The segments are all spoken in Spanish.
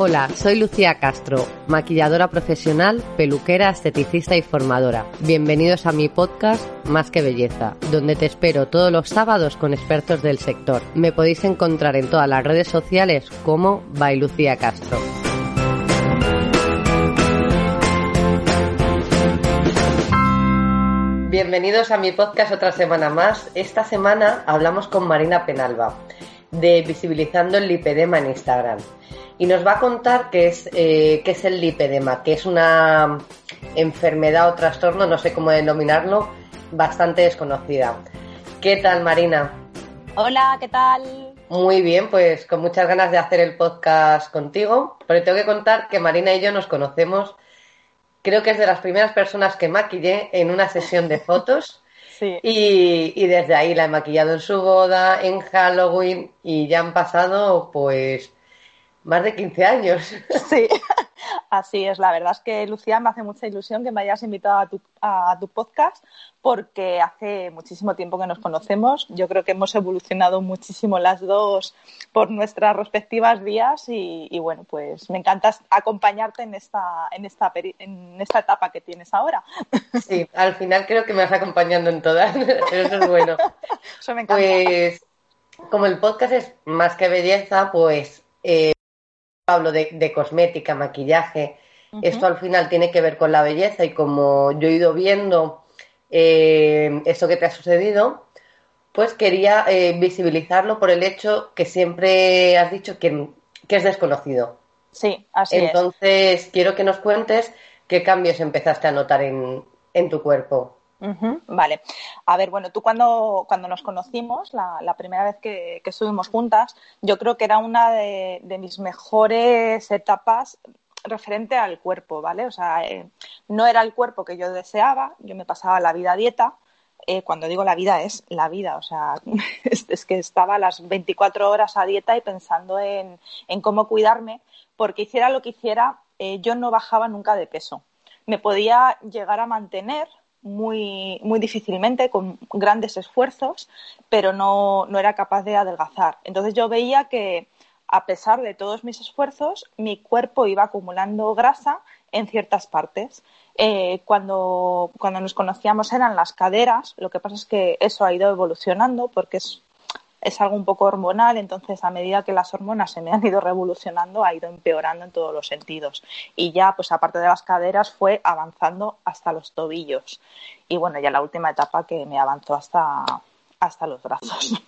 Hola, soy Lucía Castro, maquilladora profesional, peluquera, esteticista y formadora. Bienvenidos a mi podcast Más que Belleza, donde te espero todos los sábados con expertos del sector. Me podéis encontrar en todas las redes sociales como by Castro. Bienvenidos a mi podcast otra semana más. Esta semana hablamos con Marina Penalba de Visibilizando el Lipedema en Instagram y nos va a contar qué es, eh, qué es el lipedema, que es una enfermedad o trastorno, no sé cómo denominarlo, bastante desconocida. ¿Qué tal, Marina? Hola, ¿qué tal? Muy bien, pues con muchas ganas de hacer el podcast contigo, pero tengo que contar que Marina y yo nos conocemos, creo que es de las primeras personas que maquillé en una sesión de fotos. Sí. Y, y, desde ahí la he maquillado en su boda, en Halloween y ya han pasado pues más de 15 años. Sí, así es. La verdad es que, Lucía, me hace mucha ilusión que me hayas invitado a tu, a tu podcast porque hace muchísimo tiempo que nos conocemos. Yo creo que hemos evolucionado muchísimo las dos por nuestras respectivas vías y, bueno, pues me encanta acompañarte en esta, en, esta, en esta etapa que tienes ahora. Sí, al final creo que me vas acompañando en todas, eso es bueno. Eso me encanta. Pues como el podcast es más que belleza, pues... Eh, hablo de, cosmética, maquillaje, esto al final tiene que ver con la belleza y como yo he ido viendo eh, esto que te ha sucedido, pues quería eh, visibilizarlo por el hecho que siempre has dicho que, es desconocido. Sí, así Entonces, quiero que nos cuentes qué cambios empezaste a notar en, en tu cuerpo vale. A ver, bueno, tú cuando, cuando nos conocimos, la, primera vez que, estuvimos juntas, yo creo que era una de, mis mejores etapas referente al cuerpo, ¿vale? O sea, eh, no era el cuerpo que yo deseaba, yo me pasaba la vida a dieta. Eh, cuando digo la vida es la vida, o sea, es, que estaba las 24 horas a dieta y pensando en, cómo cuidarme, porque hiciera lo que hiciera, eh, yo no bajaba nunca de peso. Me podía llegar a mantener, muy, muy difícilmente, con grandes esfuerzos, pero no, no era capaz de adelgazar. Entonces yo veía que, a pesar de todos mis esfuerzos, mi cuerpo iba acumulando grasa en ciertas partes. Eh, cuando, cuando nos conocíamos eran las caderas, lo que pasa es que eso ha ido evolucionando porque es es algo un poco hormonal, entonces a medida que las hormonas se me han ido revolucionando, ha ido empeorando en todos los sentidos. Y ya, pues aparte de las caderas, fue avanzando hasta los tobillos. Y bueno, ya la última etapa que me avanzó hasta, hasta los brazos.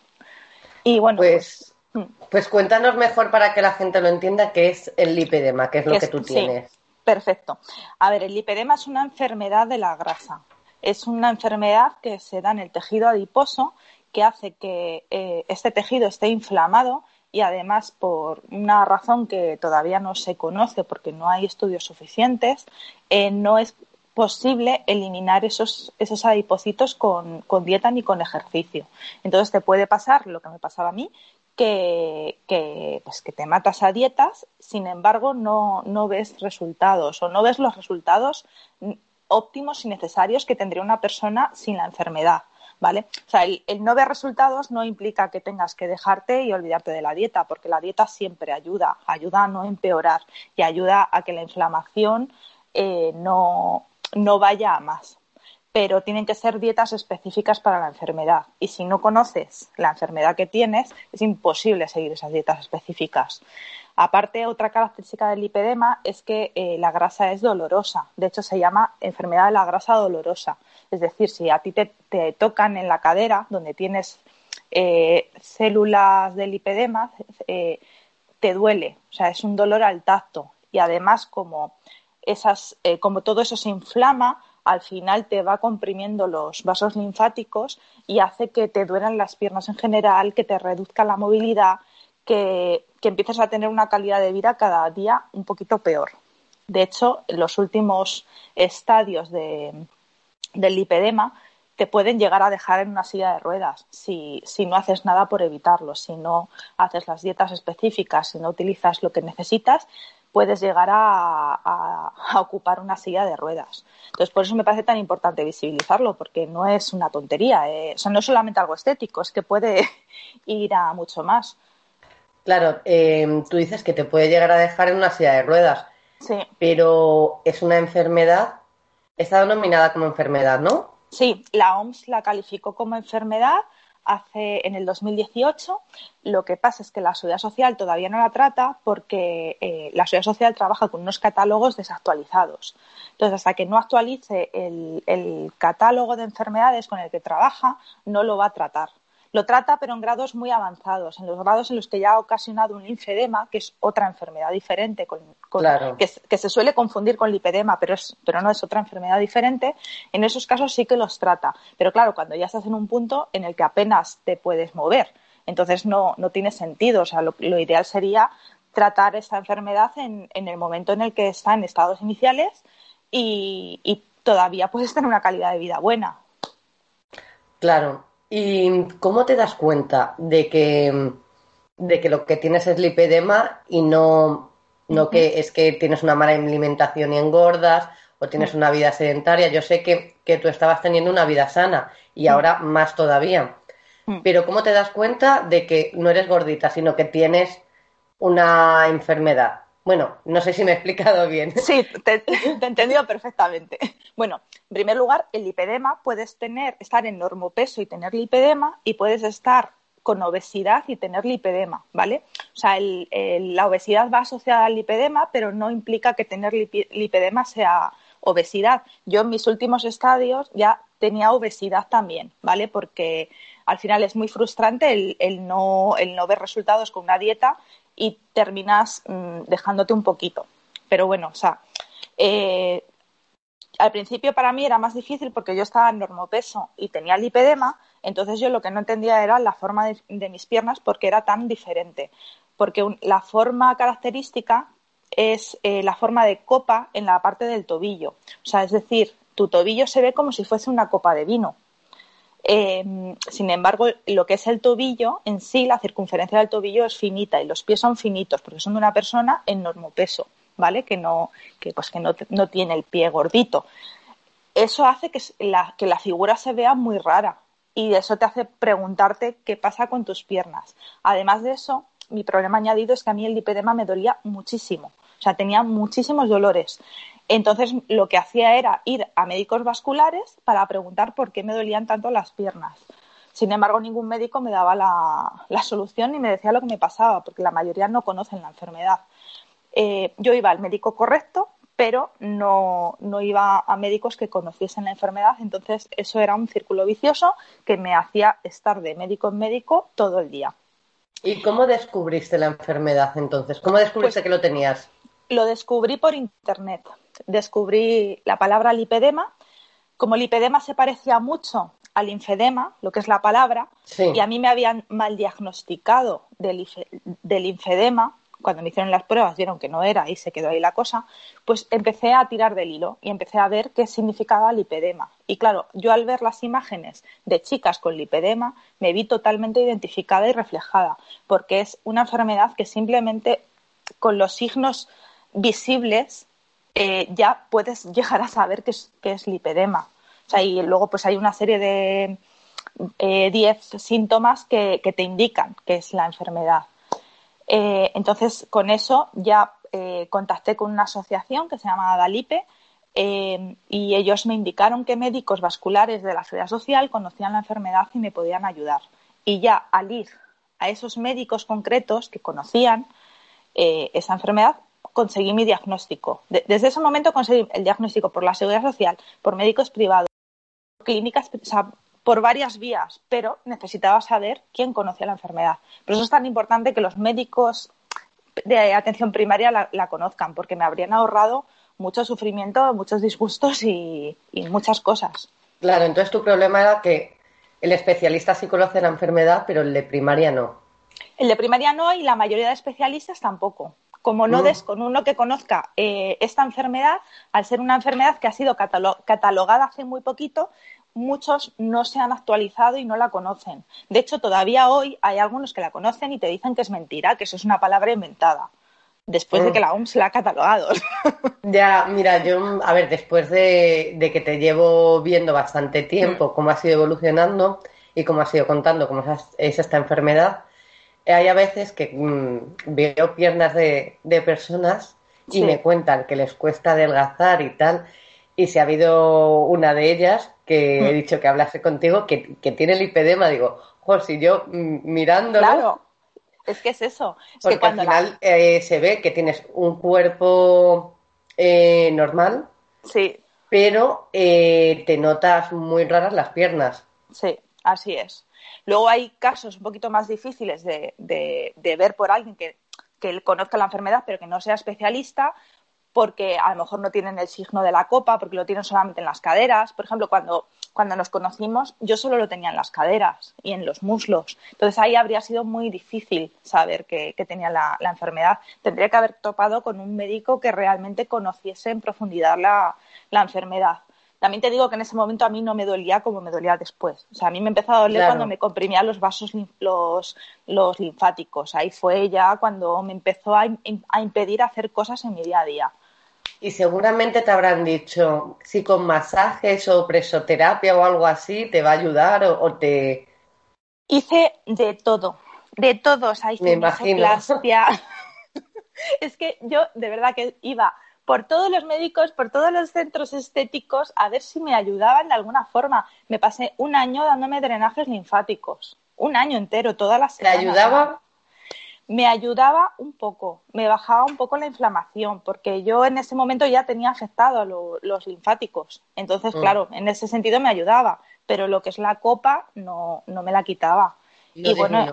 Y bueno, pues, pues, mm. pues, cuéntanos mejor para que la gente lo entienda qué es el lipedema, qué es lo que tú tienes. perfecto. A ver, el lipedema es una enfermedad de la grasa. Es una enfermedad que se da en el tejido adiposo que hace que eh, este tejido esté inflamado y además por una razón que todavía no se conoce porque no hay estudios suficientes, eh, no es posible eliminar esos, esos adipocitos con, dieta ni con ejercicio. Entonces te puede pasar lo que me pasaba a mí, que, que, pues que te matas a dietas, sin embargo no, no ves resultados o no ves los resultados óptimos y necesarios que tendría una persona sin la enfermedad. ¿Vale? O sea, el, no ver resultados no implica que tengas que dejarte y olvidarte de la dieta, porque la dieta siempre ayuda, ayuda a no empeorar y ayuda a que la inflamación eh, no, no vaya a más. Pero tienen que ser dietas específicas para la enfermedad. Y si no conoces la enfermedad que tienes, es imposible seguir esas dietas específicas. Aparte, otra característica del lipedema es que eh, la grasa es dolorosa. De hecho, se llama enfermedad de la grasa dolorosa. Es decir, si a ti te, tocan en la cadera, donde tienes eh, células del lipedema, eh, te duele. O sea, es un dolor al tacto. Y además, como, esas, como todo eso se inflama, al final te va comprimiendo los vasos linfáticos y hace que te duelan las piernas en general, que te reduzca la movilidad, que, empiezas a tener una calidad de vida cada día un poquito peor. De hecho, los últimos estadios del lipedema te pueden llegar a dejar en una silla de ruedas si, no haces nada por evitarlo, si no haces las dietas específicas, si no utilizas lo que necesitas, puedes llegar a, ocupar una silla de ruedas. Entonces, por eso me parece tan importante visibilizarlo, porque no es una tontería. Eh, no es solamente algo estético, es que puede ir a mucho más. Claro, eh, tú dices que te puede llegar a dejar en una silla de ruedas. Sí. Pero es una enfermedad, está denominada como enfermedad, ¿no? Sí, la OMS la calificó como enfermedad hace en el 2018. Lo que pasa es que la Seguridad Social todavía no la trata porque eh, la Seguridad Social trabaja con unos catálogos desactualizados. Entonces, hasta que no actualice el catálogo de enfermedades con el que trabaja, no lo va a tratar. Lo trata, pero en grados muy avanzados, en los grados en los que ya ha ocasionado un linfedema, que es otra enfermedad diferente, que, se suele confundir con lipedema, pero, pero no es otra enfermedad diferente. En esos casos sí que los trata. Pero claro, cuando ya estás en un punto en el que apenas te puedes mover, entonces no, no tiene sentido. O sea, lo, ideal sería tratar esta enfermedad en, el momento en el que está en estados iniciales y, y todavía puedes tener una calidad de vida buena. Claro, ¿Y cómo te das cuenta de que, de que lo que tienes es lipedema y no, no que es que tienes una mala alimentación y engordas o tienes una vida sedentaria? Yo sé que, que tú estabas teniendo una vida sana y ahora más todavía. Pero ¿cómo te das cuenta de que no eres gordita, sino que tienes una enfermedad? Bueno, no sé si me he explicado bien. Sí, te, he entendido perfectamente. Bueno, en primer lugar, el lipedema puedes tener, estar en normopeso y tener lipedema, y puedes estar con obesidad y tener lipedema, ¿vale? O sea, la obesidad va asociada al lipedema, pero no implica que tener lipedema sea obesidad. Yo en mis últimos estadios ya tenía obesidad también, ¿vale? Porque al final es muy frustrante el, no, el no ver resultados con una dieta y terminas mm, dejándote un poquito. Pero bueno, o sea, eh, al principio para mí era más difícil porque yo estaba en normopeso y tenía lipedema, entonces yo lo que no entendía era la forma de, mis piernas porque era tan diferente. Porque la forma característica es eh, la forma de copa en la parte del tobillo. O sea, es decir, tu tobillo se ve como si fuese una copa de vino. Em, sin embargo, lo que es el tobillo en sí, la circunferencia del tobillo es finita y los pies son finitos porque son de una persona en normopeso, ¿vale? Que no, que, pues que no, no tiene el pie gordito. Eso hace que la, que la figura se vea muy rara y eso te hace preguntarte qué pasa con tus piernas. Además de eso, mi problema añadido es que a mí el lipedema me dolía muchísimo. O sea, tenía muchísimos dolores. Entonces lo que hacía era ir a médicos vasculares para preguntar por qué me dolían tanto las piernas. Sin embargo, ningún médico me daba la, solución ni me decía lo que me pasaba, porque la mayoría no conocen la enfermedad. Eh, yo iba al médico correcto, pero no, no, iba a médicos que conociesen la enfermedad. Entonces, eso era un círculo vicioso que me hacía estar de médico en médico todo el día. ¿Y cómo descubriste la enfermedad entonces? ¿Cómo descubriste pues que lo tenías? Lo descubrí por internet descubrí la palabra lipedema. Como lipedema se parecía mucho al linfedema, lo que es la palabra, y a mí me habían mal diagnosticado del, linfedema, cuando me hicieron las pruebas vieron que no era y se quedó ahí la cosa, pues empecé a tirar del hilo y empecé a ver qué significaba lipedema. Y claro, yo al ver las imágenes de chicas con lipedema me vi totalmente identificada y reflejada, porque es una enfermedad que simplemente con los signos visibles eh, ya puedes llegar a saber qué es, es lipedema. O sea, y luego pues hay una serie de 10 eh, síntomas que, te indican que es la enfermedad. Eh, entonces, con eso ya contacté con una asociación que se llama Dalipe y ellos me indicaron que médicos vasculares de la Seguridad Social conocían la enfermedad y me podían ayudar. Y ya al ir a esos médicos concretos que conocían esa enfermedad, conseguí mi diagnóstico. desde ese momento conseguí el diagnóstico por la seguridad social, por médicos privados, por clínicas, o sea, por varias vías, pero necesitaba saber quién conocía la enfermedad. Por eso es tan importante que los médicos de atención primaria la, conozcan, porque me habrían ahorrado mucho sufrimiento, muchos disgustos y, y muchas cosas. Claro, entonces tu problema era que el especialista sí conoce la enfermedad, pero el de primaria no. El de primaria no y la mayoría de especialistas tampoco como no des con uno que conozca eh, esta enfermedad, al ser una enfermedad que ha sido catalogada hace muy poquito, muchos no se han actualizado y no la conocen. De hecho, todavía hoy hay algunos que la conocen y te dicen que es mentira, que eso es una palabra inventada, después de mm. que la OMS la ha catalogado. Ya, mira, yo, a ver, después de, que te llevo viendo bastante tiempo mm. cómo ha sido evolucionando y cómo has ido contando cómo es esta enfermedad, hay a veces que mm, veo piernas de, personas y me cuentan que les cuesta adelgazar y tal. Y si ha habido una de ellas que he mm. dicho que hablase contigo, que, tiene el lipedema, digo, jo, si yo mm, mirándolo. Claro, es que es eso. porque al final eh, se ve que tienes un cuerpo eh, normal. Sí. Pero eh, te notas muy raras las piernas. Sí, así es. Luego hay casos un poquito más difíciles de, ver por alguien que, que conozca la enfermedad pero que no sea especialista, porque a lo mejor no tienen el signo de la copa, porque lo tienen solamente en las caderas. Por ejemplo, cuando, cuando nos conocimos, yo solo lo tenía en las caderas y en los muslos. Entonces ahí habría sido muy difícil saber que, tenía la, enfermedad. Tendría que haber topado con un médico que realmente conociese en profundidad la, la enfermedad. También te digo que en ese momento a mí no me dolía como me dolía después. O sea, a mí me empezó a doler cuando me comprimía los vasos, los, los linfáticos. Ahí fue ya cuando me empezó a, a impedir hacer cosas en mi día a día. Y seguramente te habrán dicho si con masajes o presoterapia o algo así te va a ayudar o, te. Hice de todo, de todo. O sea, hice Me imagino. es que yo de verdad que iba por todos los médicos, por todos los centros estéticos, a ver si me ayudaban de alguna forma. Me pasé un año dándome drenajes linfáticos, un año entero, todas las semanas. ¿Te ayudaba? Me ayudaba un poco, me bajaba un poco la inflamación, porque yo en ese momento ya tenía afectado a los linfáticos. Entonces, mm. claro, en ese sentido me ayudaba, pero lo que es la copa no, no me la quitaba. y bueno,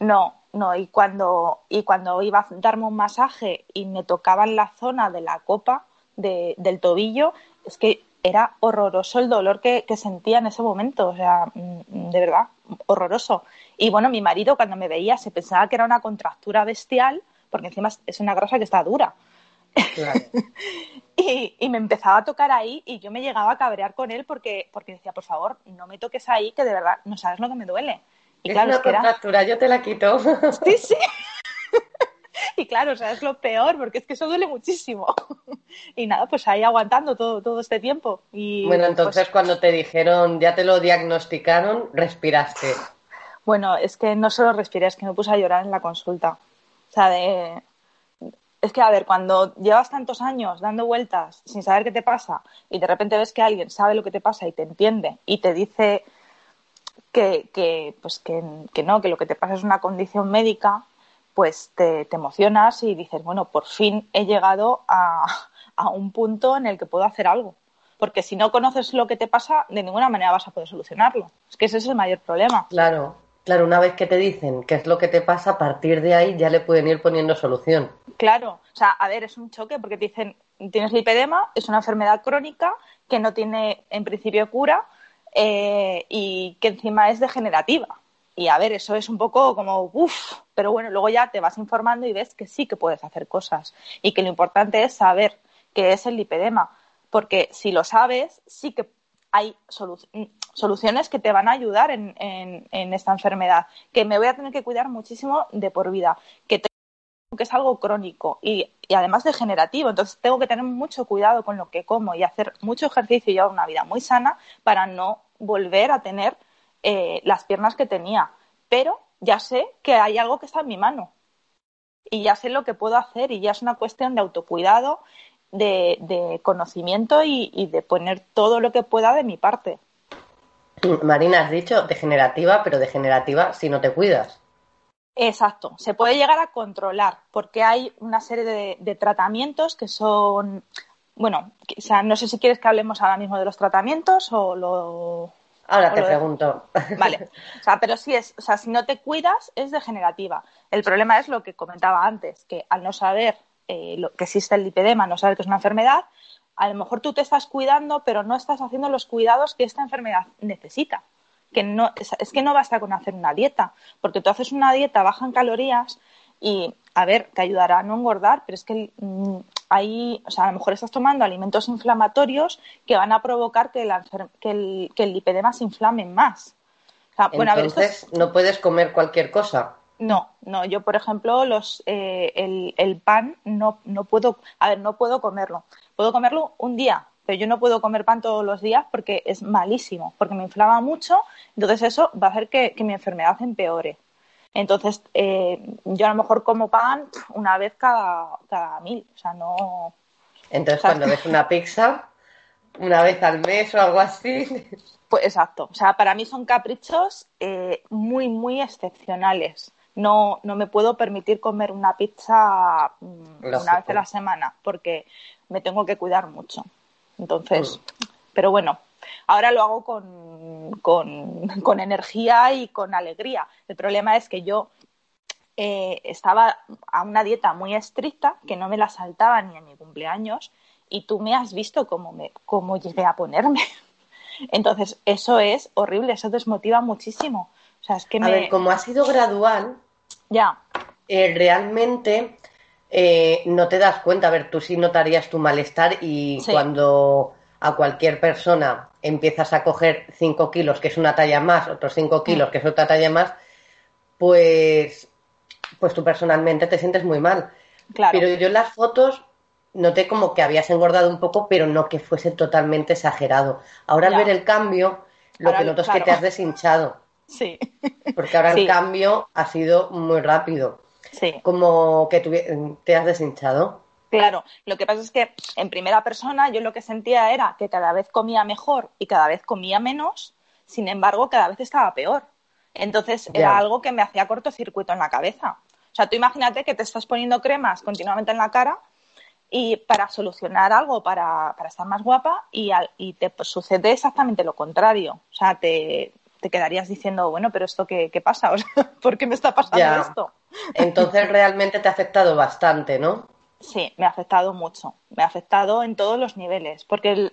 no, no, y cuando, y cuando iba a darme un masaje y me tocaba en la zona de la copa del tobillo, es que era horroroso el dolor que, sentía en ese momento, o sea, mm, de verdad, horroroso. Y bueno, mi marido cuando me veía se pensaba que era una contractura bestial, porque encima es una grasa que está dura. y, y, me empezaba a tocar ahí y yo me llegaba a cabrear con él porque, porque decía, por favor, no me toques ahí, que de verdad no sabes lo que me duele. Y es una contractura, yo te la quito. Sí, sí. Y claro, o sea, es lo peor, porque es que eso duele muchísimo. Y nada, pues ahí aguantando todo, todo este tiempo. Y, bueno, entonces pues cuando te dijeron, ya te lo diagnosticaron, respiraste. Bueno, es que no solo respiré, es que me puse a llorar en la consulta. O sea, de... Es que, a ver, cuando llevas tantos años dando vueltas sin saber qué te pasa y de repente ves que alguien sabe lo que te pasa y te entiende y te dice que, que, pues que, que, no, que lo que te pasa es una condición médica, pues te, te emocionas y dices, bueno, por fin he llegado a, a, un punto en el que puedo hacer algo. Porque si no conoces lo que te pasa, de ninguna manera vas a poder solucionarlo. Es que ese es el mayor problema. Claro, claro, una vez que te dicen qué es lo que te pasa, a partir de ahí ya le pueden ir poniendo solución. Claro, o sea, a ver, es un choque porque te dicen, tienes lipedema, es una enfermedad crónica que no tiene en principio cura, eh, y que encima es degenerativa. Y a ver, eso es un poco como, uff, pero bueno, luego ya te vas informando y ves que sí que puedes hacer cosas y que lo importante es saber qué es el lipedema, porque si lo sabes, sí que hay soluciones que te van a ayudar en, en, esta enfermedad, que me voy a tener que cuidar muchísimo de por vida, que que es algo crónico y, además degenerativo. Entonces tengo que tener mucho cuidado con lo que como y hacer mucho ejercicio y llevar una vida muy sana para no volver a tener eh, las piernas que tenía. Pero ya sé que hay algo que está en mi mano y ya sé lo que puedo hacer y ya es una cuestión de autocuidado, de, conocimiento y, y de poner todo lo que pueda de mi parte. Marina, has dicho degenerativa, pero degenerativa si no te cuidas. Exacto, se puede llegar a controlar porque hay una serie de, tratamientos que son, bueno, o sea, no sé si quieres que hablemos ahora mismo de los tratamientos o lo... Ahora te pregunto. Vale, o sea, pero si es, o sea, si no te cuidas es degenerativa. El problema es lo que comentaba antes, que al no saber eh, lo, que existe el lipedema, no saber que es una enfermedad, a lo mejor tú te estás cuidando, pero no estás haciendo los cuidados que esta enfermedad necesita que no, es, que no basta con hacer una dieta, porque tú haces una dieta baja en calorías y, a ver, te ayudará a no engordar, pero es que mm, hay, o sea, a lo mejor estás tomando alimentos inflamatorios que van a provocar que, que, el, que el lipedema se inflame más. Entonces, no puedes comer cualquier cosa. No, no, yo por ejemplo los eh, el, el, pan no, no puedo, a ver, no puedo comerlo. Puedo comerlo un día, pero yo no puedo comer pan todos los días porque es malísimo, porque me inflama mucho, entonces eso va a hacer que, mi enfermedad empeore. Entonces, eh, yo a lo mejor como pan una vez cada, cada mil, o sea, no... Entonces, cuando ves una pizza, una vez al mes o algo así. Pues exacto, o sea, para mí son caprichos eh, muy, muy excepcionales. No, no me puedo permitir comer una pizza mm, una vez a la semana porque me tengo que cuidar mucho. Entonces, mm. pero bueno, ahora lo hago con, con, energía y con alegría. El problema es que yo eh, estaba a una dieta muy estricta que no me la saltaba ni en mi cumpleaños y tú me has visto cómo, me, cómo llegué a ponerme. Entonces, eso es horrible, eso desmotiva muchísimo. O sea, es que A ver, como ha sido gradual, ya. Eh, realmente eh, no te das cuenta. A ver, tú sí notarías tu malestar y cuando a cualquier persona empiezas a coger 5 kilos, que es una talla más, otros 5 mm. kilos, que es otra talla más, pues, pues tú personalmente te sientes muy mal. Claro. Pero yo en las fotos noté como que habías engordado un poco, pero no que fuese totalmente exagerado. Ahora al ver el cambio, lo que noto es que te has deshinchado. Sí. Porque ahora el cambio ha sido muy rápido. Sí. Como que te has deshinchado. Claro, lo que pasa es que en primera persona yo lo que sentía era que cada vez comía mejor y cada vez comía menos, sin embargo, cada vez estaba peor. Entonces era algo que me hacía cortocircuito en la cabeza. O sea, tú imagínate que te estás poniendo cremas continuamente en la cara y para solucionar algo, para, para estar más guapa, y, y te sucede exactamente lo contrario. O sea, te, te quedarías diciendo, bueno, pero esto qué, qué pasa, ¿por qué me está pasando esto? Entonces realmente te ha afectado bastante, ¿no? Sí, me ha afectado mucho, me ha afectado en todos los niveles, porque el,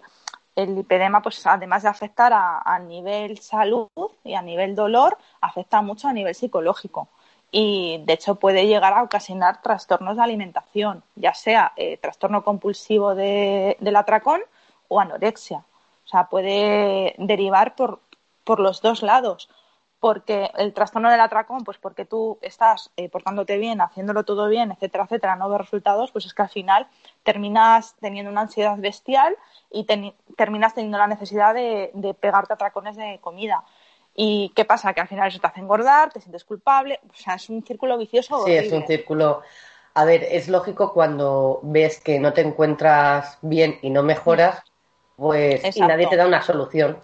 el lipedema, pues además de afectar a, a, nivel salud y a nivel dolor, afecta mucho a nivel psicológico y de hecho puede llegar a ocasionar trastornos de alimentación, ya sea eh, trastorno compulsivo de, del atracón o anorexia. O sea, puede derivar por, por los dos lados porque el trastorno del atracón, pues porque tú estás eh, portándote bien, haciéndolo todo bien, etcétera, etcétera, no ves resultados, pues es que al final terminas teniendo una ansiedad bestial y terminas teniendo la necesidad de, de, pegarte atracones de comida. ¿Y qué pasa? Que al final eso te hace engordar, te sientes culpable, o sea, es un círculo vicioso. Sí, es un círculo. A ver, es lógico cuando ves que no te encuentras bien y no mejoras, pues y nadie te da una solución.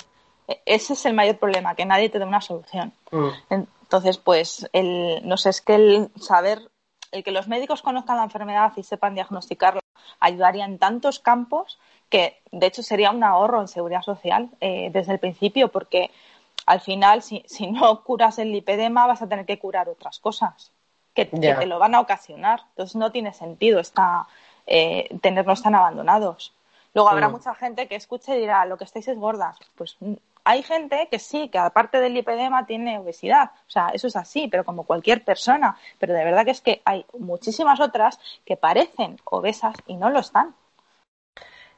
Ese es el mayor problema, que nadie te dé una solución. Mm. Entonces, pues, el, no sé, es que el saber, el que los médicos conozcan la enfermedad y sepan diagnosticarla, ayudaría en tantos campos que, de hecho, sería un ahorro en seguridad social eh, desde el principio, porque al final, si, si, no curas el lipedema, vas a tener que curar otras cosas que, te lo van a ocasionar. Entonces, no tiene sentido esta, eh, tenernos tan abandonados. Luego habrá mm. mucha gente que escuche y dirá, lo que estáis es gordas. Pues hay gente que sí, que aparte del lipedema tiene obesidad, o sea, eso es así, pero como cualquier persona, pero de verdad que es que hay muchísimas otras que parecen obesas y no lo están.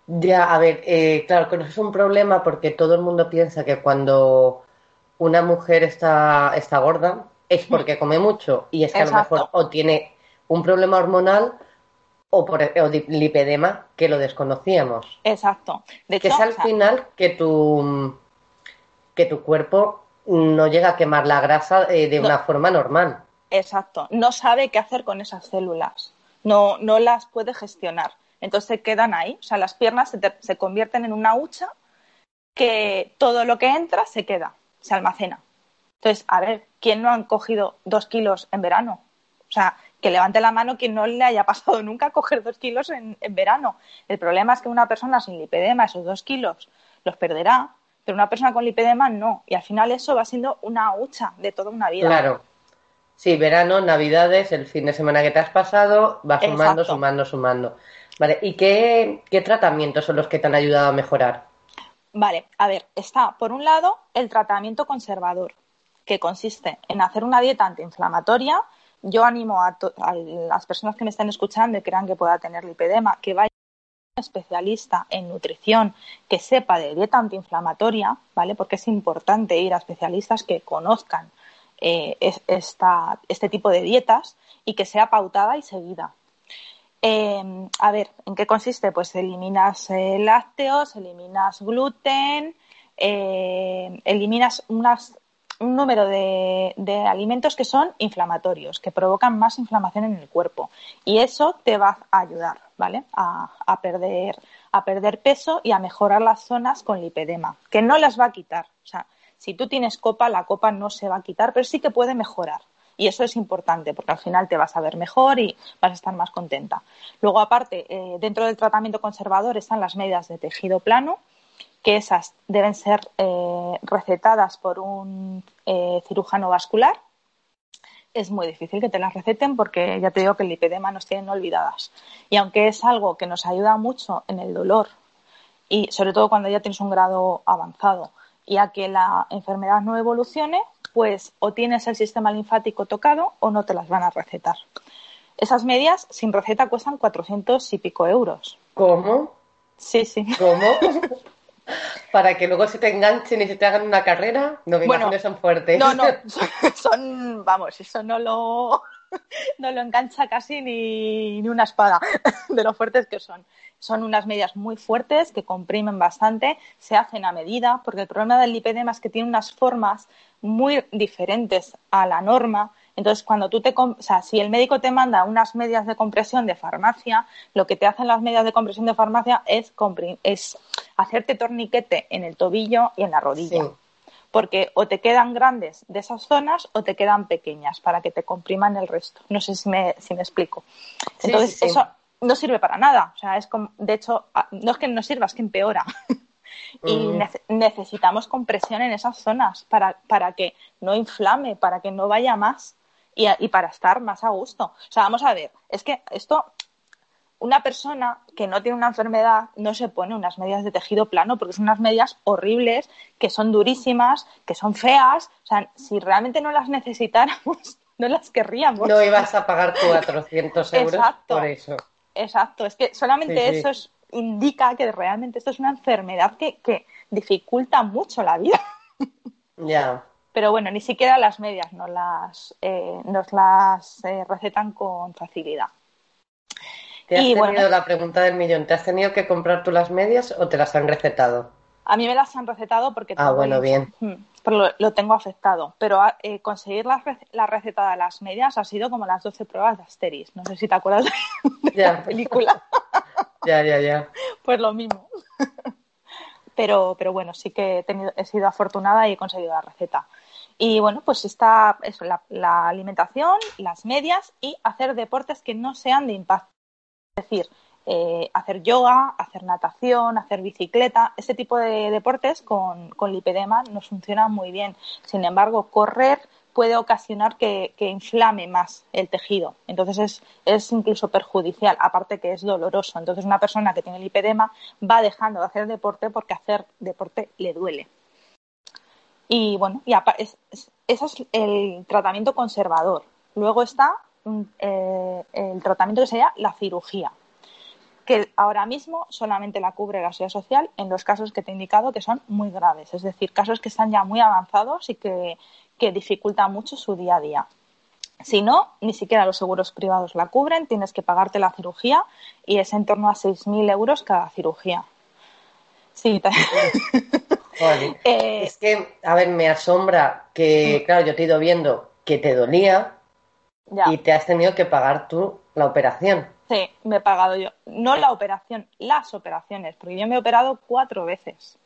Ya, a ver, eh, claro que no es un problema porque todo el mundo piensa que cuando una mujer está, está gorda es porque come mucho y es que a lo mejor o tiene un problema hormonal o por o lipedema que lo desconocíamos. Exacto. De que es al final que tu que tu cuerpo no llega a quemar la grasa eh, de una forma normal. Exacto, no sabe qué hacer con esas células, no, no las puede gestionar. Entonces se quedan ahí, o sea, las piernas se, se convierten en una hucha que todo lo que entra se queda, se almacena. Entonces, a ver, ¿quién no han cogido dos kilos en verano? O sea, que levante la mano quien no le haya pasado nunca coger dos kilos en, en, verano. El problema es que una persona sin lipedema esos dos kilos los perderá pero una persona con lipedema no. Y al final eso va siendo una hucha de toda una vida. Claro. Sí, verano, navidades, el fin de semana que te has pasado, va sumando, sumando, sumando. Vale, ¿y qué, qué tratamientos son los que te han ayudado a mejorar? Vale, a ver, está por un lado el tratamiento conservador, que consiste en hacer una dieta antiinflamatoria. Yo animo a, a las personas que me estén escuchando y crean que pueda tener lipedema que vayan especialista en nutrición que sepa de dieta antiinflamatoria, ¿vale? Porque es importante ir a especialistas que conozcan eh, este tipo de dietas y que sea pautada y seguida. Eh, a ver, ¿en qué consiste? Pues eliminas eh, lácteos, eliminas gluten, eliminas unas un número de, alimentos que son inflamatorios, que provocan más inflamación en el cuerpo. Y eso te va a ayudar, ¿vale? A, perder, a perder peso y a mejorar las zonas con lipedema, que no las va a quitar. O sea, si tú tienes copa, la copa no se va a quitar, pero sí que puede mejorar. Y eso es importante porque al final te vas a ver mejor y vas a estar más contenta. Luego, aparte, eh, dentro del tratamiento conservador están las medidas de tejido plano, que esas deben ser eh, recetadas por un eh, cirujano vascular. Es muy difícil que te las receten porque ya te digo que el lipedema nos tienen olvidadas. Y aunque es algo que nos ayuda mucho en el dolor y sobre todo cuando ya tienes un grado avanzado y a que la enfermedad no evolucione, pues o tienes el sistema linfático tocado o no te las van a recetar. Esas medias sin receta cuestan 400 y pico euros. ¿Cómo? Sí, sí. ¿Cómo? Para que luego se te enganchen y se te hagan una carrera. No me bueno, imagino son fuertes. No, no, son, vamos, eso no lo, no lo engancha casi ni, ni una espada de lo fuertes que son. Son unas medias muy fuertes que comprimen bastante, se hacen a medida, porque el problema del lipedema es que tiene unas formas muy diferentes a la norma entonces, cuando tú te, o sea, si el médico te manda unas medias de compresión de farmacia, lo que te hacen las medias de compresión de farmacia es, es hacerte torniquete en el tobillo y en la rodilla. Porque o te quedan grandes de esas zonas o te quedan pequeñas para que te compriman el resto. No sé si me, si me explico. Entonces, eso no sirve para nada. O sea, es como, de hecho, no es que no sirva, es que empeora. y mm. necesitamos compresión en esas zonas para, para que no inflame, para que no vaya más y, para estar más a gusto. O sea, vamos a ver, es que esto, una persona que no tiene una enfermedad no se pone unas medias de tejido plano porque son unas medias horribles, que son durísimas, que son feas. O sea, si realmente no las necesitáramos, no las querríamos. No ibas a pagar 400 euros por eso. Exacto, es que solamente eso indica que realmente esto es una enfermedad que, que dificulta mucho la vida. Ya pero bueno, ni siquiera las medias nos las, eh, nos las eh, recetan con facilidad. Te has tenido la pregunta del millón, ¿te has tenido que comprar tú las medias o te las han recetado? A mí me las han recetado porque ah, bueno, bien. lo, tengo afectado, pero ah, eh, conseguir la, la, receta de las medias ha sido como las 12 pruebas de Asteris. No sé si te acuerdas de, la película. ya, ya, ya. Pues lo mismo. pero, pero bueno, sí que he, tenido, he sido afortunada y he conseguido la receta. Y bueno, pues está eso, la, alimentación, las medias y hacer deportes que no sean de impacto. Es decir, eh, hacer yoga, hacer natación, hacer bicicleta, ese tipo de deportes con, con lipedema nos funciona muy bien. Sin embargo, correr puede ocasionar que, inflame más el tejido. Entonces es, es, incluso perjudicial, aparte que es doloroso. Entonces una persona que tiene lipedema va dejando de hacer deporte porque hacer deporte le duele. Y bueno, y es, ese es el tratamiento conservador. Luego está eh, el tratamiento que sería la cirugía, que ahora mismo solamente la cubre la seguridad social en los casos que te he indicado que son muy graves, es decir, casos que están ya muy avanzados y que, que dificultan mucho su día a día. Si no, ni siquiera los seguros privados la cubren, tienes que pagarte la cirugía y es en torno a 6.000 euros cada cirugía. Sí, Eh, es que, a ver, me asombra que, claro, yo te he ido viendo que te dolía y te has tenido que pagar tú la operación. Sí, me he pagado yo. No la operación, las operaciones, porque yo me he operado cuatro veces.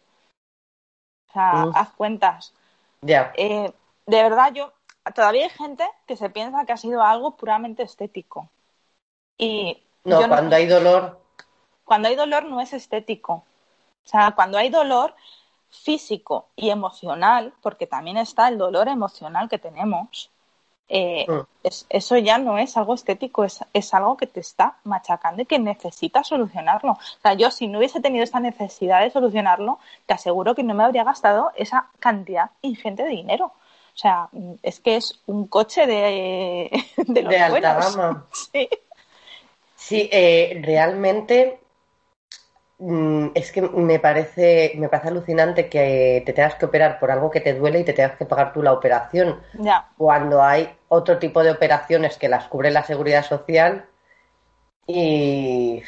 O sea, haz cuentas. Ya. Eh, de verdad, yo. Todavía hay gente que se piensa que ha sido algo puramente estético. Y. No, cuando hay dolor. Cuando hay dolor no es estético. O sea, cuando hay dolor físico y emocional, porque también está el dolor emocional que tenemos, eh, mm. eso ya no es algo estético, es, es, algo que te está machacando y que necesitas solucionarlo. O sea, yo si no hubiese tenido esta necesidad de solucionarlo, te aseguro que no me habría gastado esa cantidad ingente de dinero. O sea, es que es un coche de, de, de alta gama. Sí, sí eh, realmente es que me parece, me parece alucinante que te tengas que operar por algo que te duele y te tengas que pagar tú la operación. Cuando hay otro tipo de operaciones que las cubre la seguridad social y.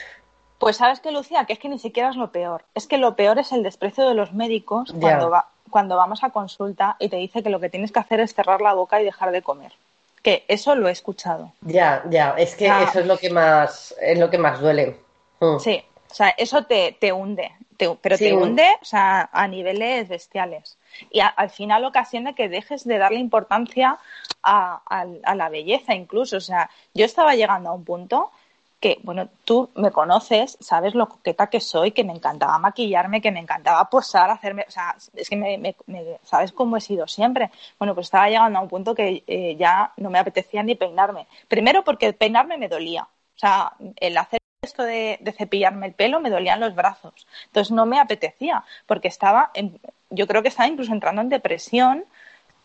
Pues sabes que, Lucía, que es que ni siquiera es lo peor. Es que lo peor es el desprecio de los médicos cuando, va, cuando vamos a consulta y te dice que lo que tienes que hacer es cerrar la boca y dejar de comer. Que eso lo he escuchado. Ya, ya, es que eso es lo que más, es lo que más duele. Mm. Sí, o sea, eso te, te hunde, pero te hunde o sea, a niveles bestiales. Y al final ocasiona que dejes de darle importancia a, a, la belleza incluso. O sea, yo estaba llegando a un punto que, bueno, tú me conoces, sabes lo coqueta que soy, que me encantaba maquillarme, que me encantaba posar, hacerme, o sea, es que me, sabes cómo he sido siempre. Bueno, pues estaba llegando a un punto que eh, ya no me apetecía ni peinarme. Primero porque peinarme me dolía. O sea, el hacer esto de, cepillarme el pelo me dolían los brazos. Entonces no me apetecía, porque estaba, en, yo creo que estaba incluso entrando en depresión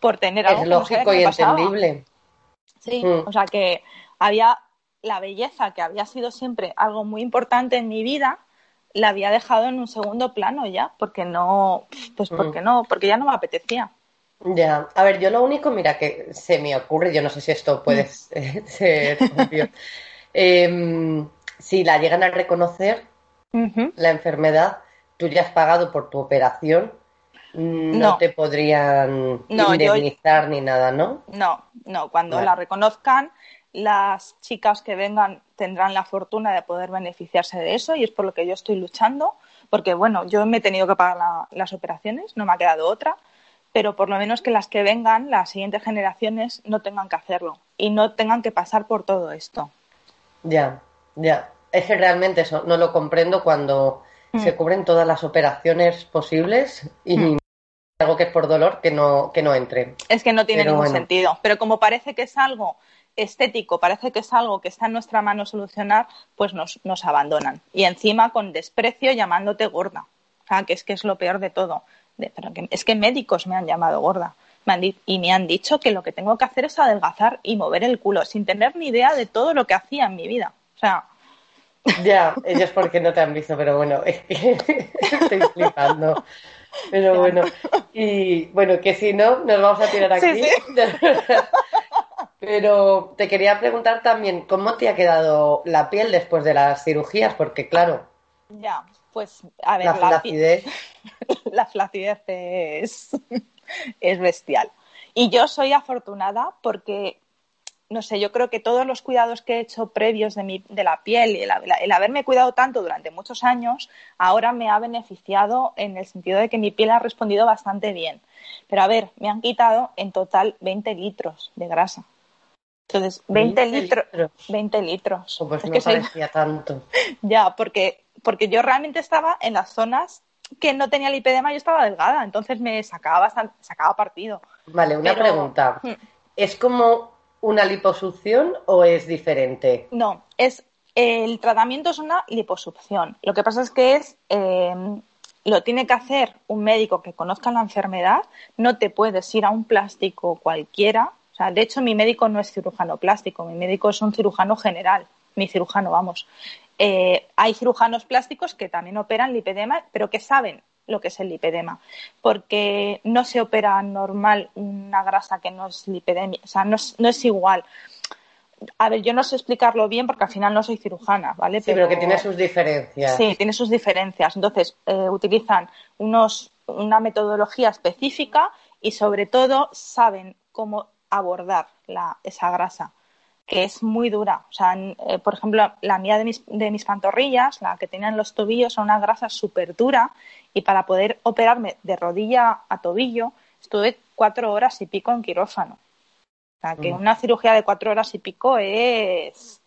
por tener algo. Es lógico y entendible. Sí, mm. o sea que había la belleza, que había sido siempre algo muy importante en mi vida, la había dejado en un segundo plano ya, porque no, pues porque mm. no, porque ya no me apetecía. Ya, a ver, yo lo único, mira, que se me ocurre, yo no sé si esto puede mm. ser obvio. Si la llegan a reconocer, la enfermedad, tú ya has pagado por tu operación, no, te podrían indemnizar ni nada, ¿no? No, no, cuando la reconozcan, las chicas que vengan tendrán la fortuna de poder beneficiarse de eso y es por lo que yo estoy luchando, porque bueno, yo me he tenido que pagar las operaciones, no me ha quedado otra, pero por lo menos que las que vengan, las siguientes generaciones, no tengan que hacerlo y no tengan que pasar por todo esto. Ya, ya. Es que realmente eso no lo comprendo cuando mm. se cubren todas las operaciones posibles y mm. algo que es por dolor que no, que no entre. Es que no tiene ningún sentido. Pero como parece que es algo estético, parece que es algo que está en nuestra mano solucionar, pues nos, nos abandonan. Y encima con desprecio llamándote gorda. O sea, que es que es lo peor de todo. pero es que médicos me han llamado gorda. y me han dicho que lo que tengo que hacer es adelgazar y mover el culo, sin tener ni idea de todo lo que hacía en mi vida. O sea. Ya, ellos porque no te han visto, pero bueno, es que estoy flipando. Pero bueno, y bueno, que si no, nos vamos a tirar aquí. Pero te quería preguntar también, ¿cómo te ha quedado la piel después de las cirugías? Porque claro. Ya, pues a ver, la flacidez. La, flacidez es, es bestial. Y yo soy afortunada porque no sé, yo creo que todos los cuidados que he hecho previos de, mi, de la piel y el, haberme cuidado tanto durante muchos años, ahora me ha beneficiado en el sentido de que mi piel ha respondido bastante bien. Pero a ver, me han quitado en total 20 litros de grasa. Entonces, 20, litros, 20 litros. pues no parecía tanto. Ya, porque, porque yo realmente estaba en las zonas que no tenía lipedema, yo estaba delgada, entonces me sacaba, sacaba partido. Vale, una pregunta. Hmm. ¿Es como una liposucción o es diferente? No, es el tratamiento es una liposucción. Lo que pasa es que es em, lo tiene que hacer un médico que conozca la enfermedad. No te puedes ir a un plástico cualquiera. O sea, de hecho, mi médico no es cirujano plástico, mi médico es un cirujano general, mi cirujano, vamos. Eh, hay cirujanos plásticos que también operan lipedema, pero que saben lo que es el lipedema, porque no se opera normal una grasa que no es lipedemia, o sea, no es, igual. A ver, yo no sé explicarlo bien porque al final no soy cirujana, ¿vale? Sí, pero, que tiene sus diferencias. Sí, tiene sus diferencias. Entonces, eh, utilizan unos, una metodología específica y sobre todo saben cómo abordar la, esa grasa que es muy dura. O sea, eh, por ejemplo, la mía de mis, de mis pantorrillas, la que tenían los tobillos, son una grasa súper dura y para poder operarme de rodilla a tobillo estuve cuatro horas y pico en quirófano. O sea, que mm. una cirugía de cuatro horas y pico es,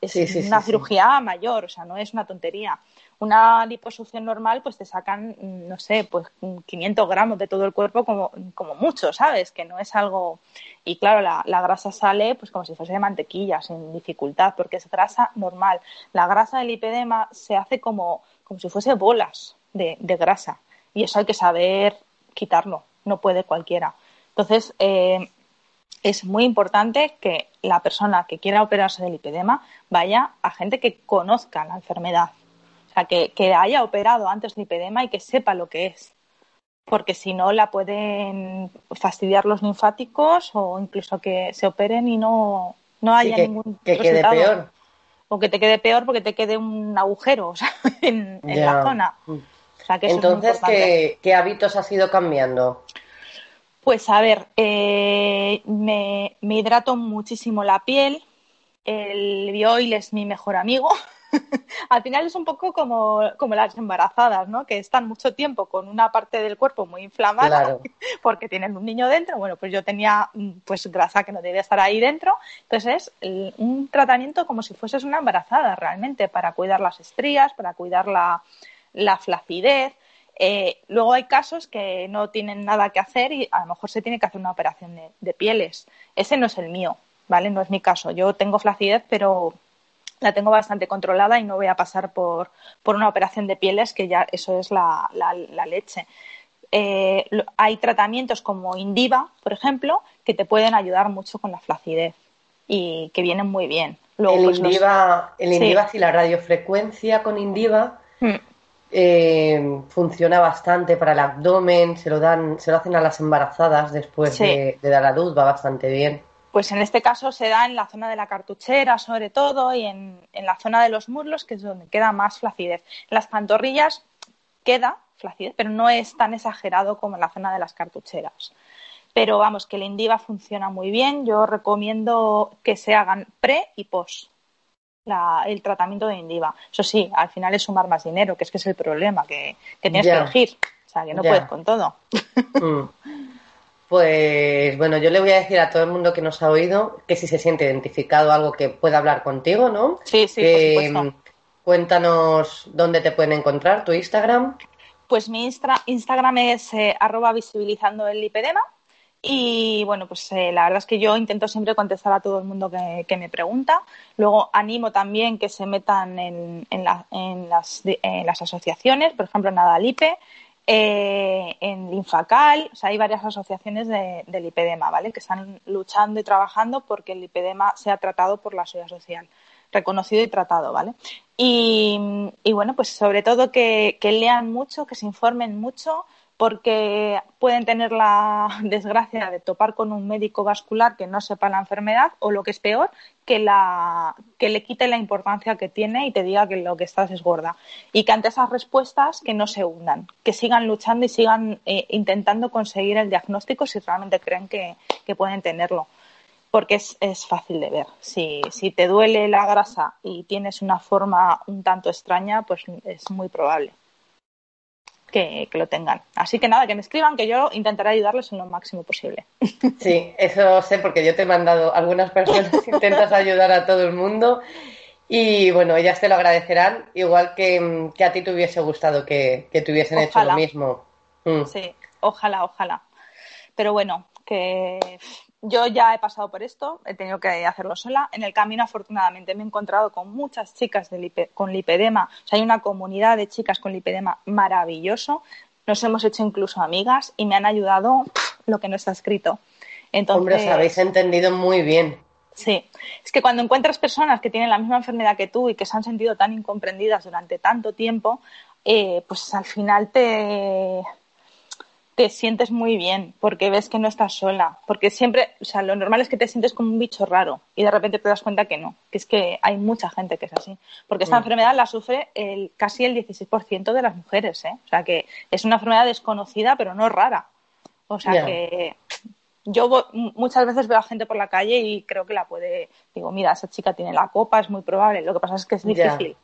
es una cirugía mayor, o sea, no es una tontería. Una liposucción normal, pues te sacan, no sé, pues 500 gramos de todo el cuerpo como, como mucho, ¿sabes? Que no es algo... Y claro, la, la grasa sale pues como si fuese de mantequilla, sin dificultad, porque es grasa normal. La grasa del lipedema se hace como, como si fuese bolas de, de grasa. Y eso hay que saber quitarlo, no puede cualquiera. Entonces, eh, es muy importante que la persona que quiera operarse del lipedema vaya a gente que conozca la enfermedad, o sea, que, haya operado antes lipedema y que sepa lo que es. Porque si no, la pueden fastidiar los linfáticos o incluso que se operen y no, no haya ningún que quede peor. O que te quede peor porque te quede un agujero en, la zona. Mm. Entonces, ¿qué, hábitos has ido cambiando? Pues a ver, eh, me, me hidrato muchísimo la piel, el bioil es mi mejor amigo. Al final es un poco como, como, las embarazadas, ¿no? Que están mucho tiempo con una parte del cuerpo muy inflamada porque tienen un niño dentro. Bueno, pues yo tenía pues grasa que no debía estar ahí dentro. Entonces es un tratamiento como si fueses una embarazada realmente para cuidar las estrías, para cuidar la, la flacidez. Eh, luego hay casos que no tienen nada que hacer y a lo mejor se tiene que hacer una operación de pieles. Ese no es el mío. ¿vale? No es mi caso. Yo tengo flacidez, pero la tengo bastante controlada y no voy a pasar por, por una operación de pieles, que ya eso es la, la, leche. Eh, hay tratamientos como Indiva, por ejemplo, que te pueden ayudar mucho con la flacidez y que vienen muy bien. el, pues, Indiva, el Indiva, si la radiofrecuencia con Indiva hmm. Eh, funciona bastante para el abdomen, se lo dan, se lo hacen a las embarazadas después de, de dar a luz, va bastante bien. Pues en este caso se da en la zona de la cartuchera sobre todo y en, la zona de los muslos, que es donde queda más flacidez. En las pantorrillas queda flacidez, pero no es tan exagerado como en la zona de las cartucheras. Pero vamos, que el Indiva funciona muy bien. Yo recomiendo que se hagan pre y post el tratamiento de Indiva. Eso sí, al final es sumar más dinero, que es que es el problema, que, tienes que elegir. O sea, que no puedes con todo. Mm. Pues bueno, yo le voy a decir a todo el mundo que nos ha oído que si se siente identificado algo que pueda hablar contigo, ¿no? Sí, sí, por supuesto. Cuéntanos dónde te pueden encontrar, tu Instagram. Pues mi Instagram es eh, arroba visibilizando el lipedema. Y bueno, pues eh, la verdad es que yo intento siempre contestar a todo el mundo que, me pregunta. Luego animo también que se metan en, las, en asociaciones, por ejemplo, Nadalipe, eh, en Linfacal, o sea, hay varias asociaciones de, del lipedema, ¿vale? Que están luchando y trabajando porque el lipedema sea tratado por la seguridad social, reconocido y tratado, ¿vale? Y, bueno, pues sobre todo que lean mucho, que se informen mucho, porque pueden tener la desgracia de topar con un médico vascular que no sepa la enfermedad o lo que es peor, que, la, que le quite la importancia que tiene y te diga que lo que estás es gorda. Y que ante esas respuestas que no se hundan, que sigan luchando y sigan eh, intentando conseguir el diagnóstico si realmente creen que, pueden tenerlo. Porque es, es fácil de ver. Si, si te duele la grasa y tienes una forma un tanto extraña, pues es muy probable que, lo tengan. Así que nada, que me escriban, que yo intentaré ayudarles en lo máximo posible. Sí, eso sé porque yo te he mandado algunas personas, intentas ayudar a todo el mundo y bueno, ellas te lo agradecerán, igual que, a ti te hubiese gustado que, que te hubiesen hecho lo mismo. Mm. Sí, ojalá, ojalá. Pero bueno, que yo ya he pasado por esto, he tenido que hacerlo sola. En el camino, afortunadamente, me he encontrado con muchas chicas con lipedema. O sea, hay una comunidad de chicas con lipedema maravilloso. Nos hemos hecho incluso amigas y me han ayudado lo que no está escrito. Entonces, Hombre, os habéis entendido muy bien. Sí, es que cuando encuentras personas que tienen la misma enfermedad que tú y que se han sentido tan incomprendidas durante tanto tiempo, eh, pues al final te, te sientes muy bien porque ves que no estás sola, porque siempre, o sea, lo normal es que te sientes como un bicho raro y de repente te das cuenta que no, que es que hay mucha gente que es así, porque esta mm. enfermedad la sufre el, casi el 16% de las mujeres, ¿eh? o sea, que es una enfermedad desconocida pero no rara, o sea que yo muchas veces veo a gente por la calle y creo que la puede, digo, mira, esa chica tiene la copa, es muy probable, lo que pasa es que es difícil.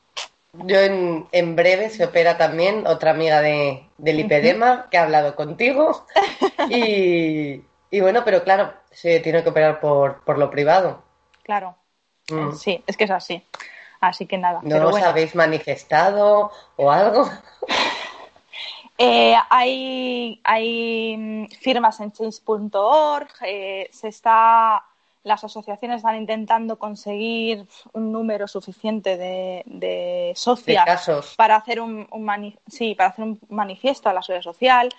Yo en, en, breve se opera también otra amiga de, del lipedema que ha hablado contigo. Y, y, bueno, pero claro, se tiene que operar por, por lo privado. Claro. Mm. Sí, es que es así. Así que nada. ¿No os habéis manifestado o algo? Eh, hay, hay mm, firmas en change.org, eh, se está las asociaciones están intentando conseguir un número suficiente de, de socias para hacer un, sí, para hacer un manifiesto a la seguridad social.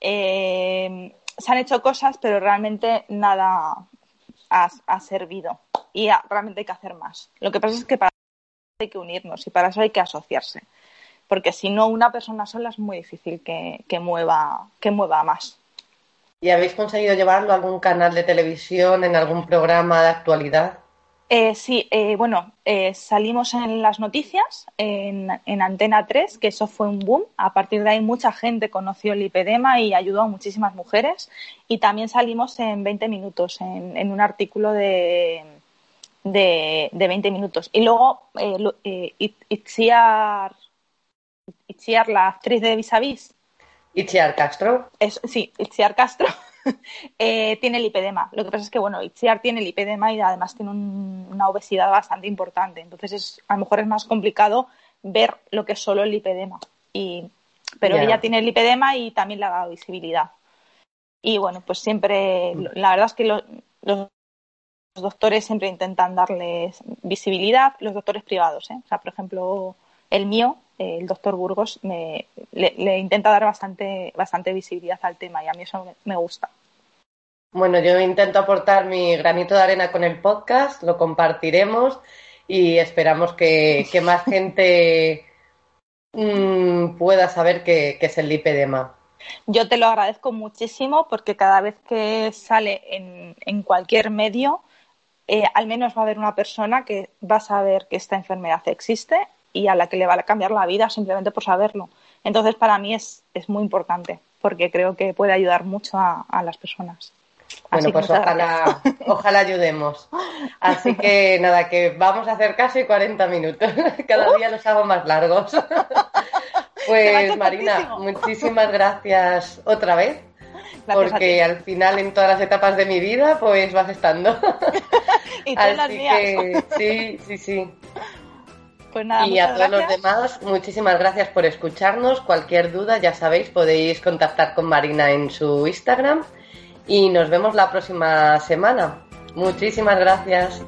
Eh, se han hecho cosas, pero realmente nada ha, servido y realmente hay que hacer más. Lo que pasa es que para eso hay que unirnos y para eso hay que asociarse, porque si no una persona sola es muy difícil que, que mueva que mueva más. ¿Y habéis conseguido llevarlo a algún canal de televisión, en algún programa de actualidad? Eh, sí, eh, bueno, eh, salimos en las noticias, en, en, Antena 3, que eso fue un boom. A partir de ahí mucha gente conoció el lipedema y ayudó a muchísimas mujeres. Y también salimos en 20 minutos, en, un artículo de, de, de, 20 minutos. Y luego eh, Itziar, Itziar, la actriz de Vis a Vis. Itziar Castro. Es, sí, Itziar Castro. eh, tiene lipedema. Lo que pasa es que, bueno, Itziar tiene lipedema y además tiene un, una obesidad bastante importante. Entonces, es, a lo mejor es más complicado ver lo que es solo el lipedema. Y, pero yeah. ella tiene lipedema y también le ha dado visibilidad. Y bueno, pues siempre, la verdad es que lo, los doctores siempre intentan darles visibilidad, los doctores privados. ¿eh? O sea, por ejemplo, el mío, el doctor Burgos me, le, le, intenta dar bastante, bastante visibilidad al tema y a mí eso me, me, gusta. Bueno, yo intento aportar mi granito de arena con el podcast, lo compartiremos y esperamos que, que más gente mmm, pueda saber qué, qué es el lipedema. Yo te lo agradezco muchísimo porque cada vez que sale en, en cualquier medio, eh, al menos va a haber una persona que va a saber que esta enfermedad existe y a la que le va a cambiar la vida simplemente por saberlo. Entonces, para mí es, es muy importante porque creo que puede ayudar mucho a, a las personas. Bueno, Así pues ojalá, ojalá ayudemos. Así que nada, que vamos a hacer casi 40 minutos. Cada día los hago más largos. Pues Marina, muchísimas gracias otra vez. Gracias porque al final en todas las etapas de mi vida pues vas estando. y tú Así que sí, sí, sí. Pues nada, y a todos gracias. los demás, muchísimas gracias por escucharnos. Cualquier duda, ya sabéis, podéis contactar con Marina en su Instagram. Y nos vemos la próxima semana. Muchísimas gracias.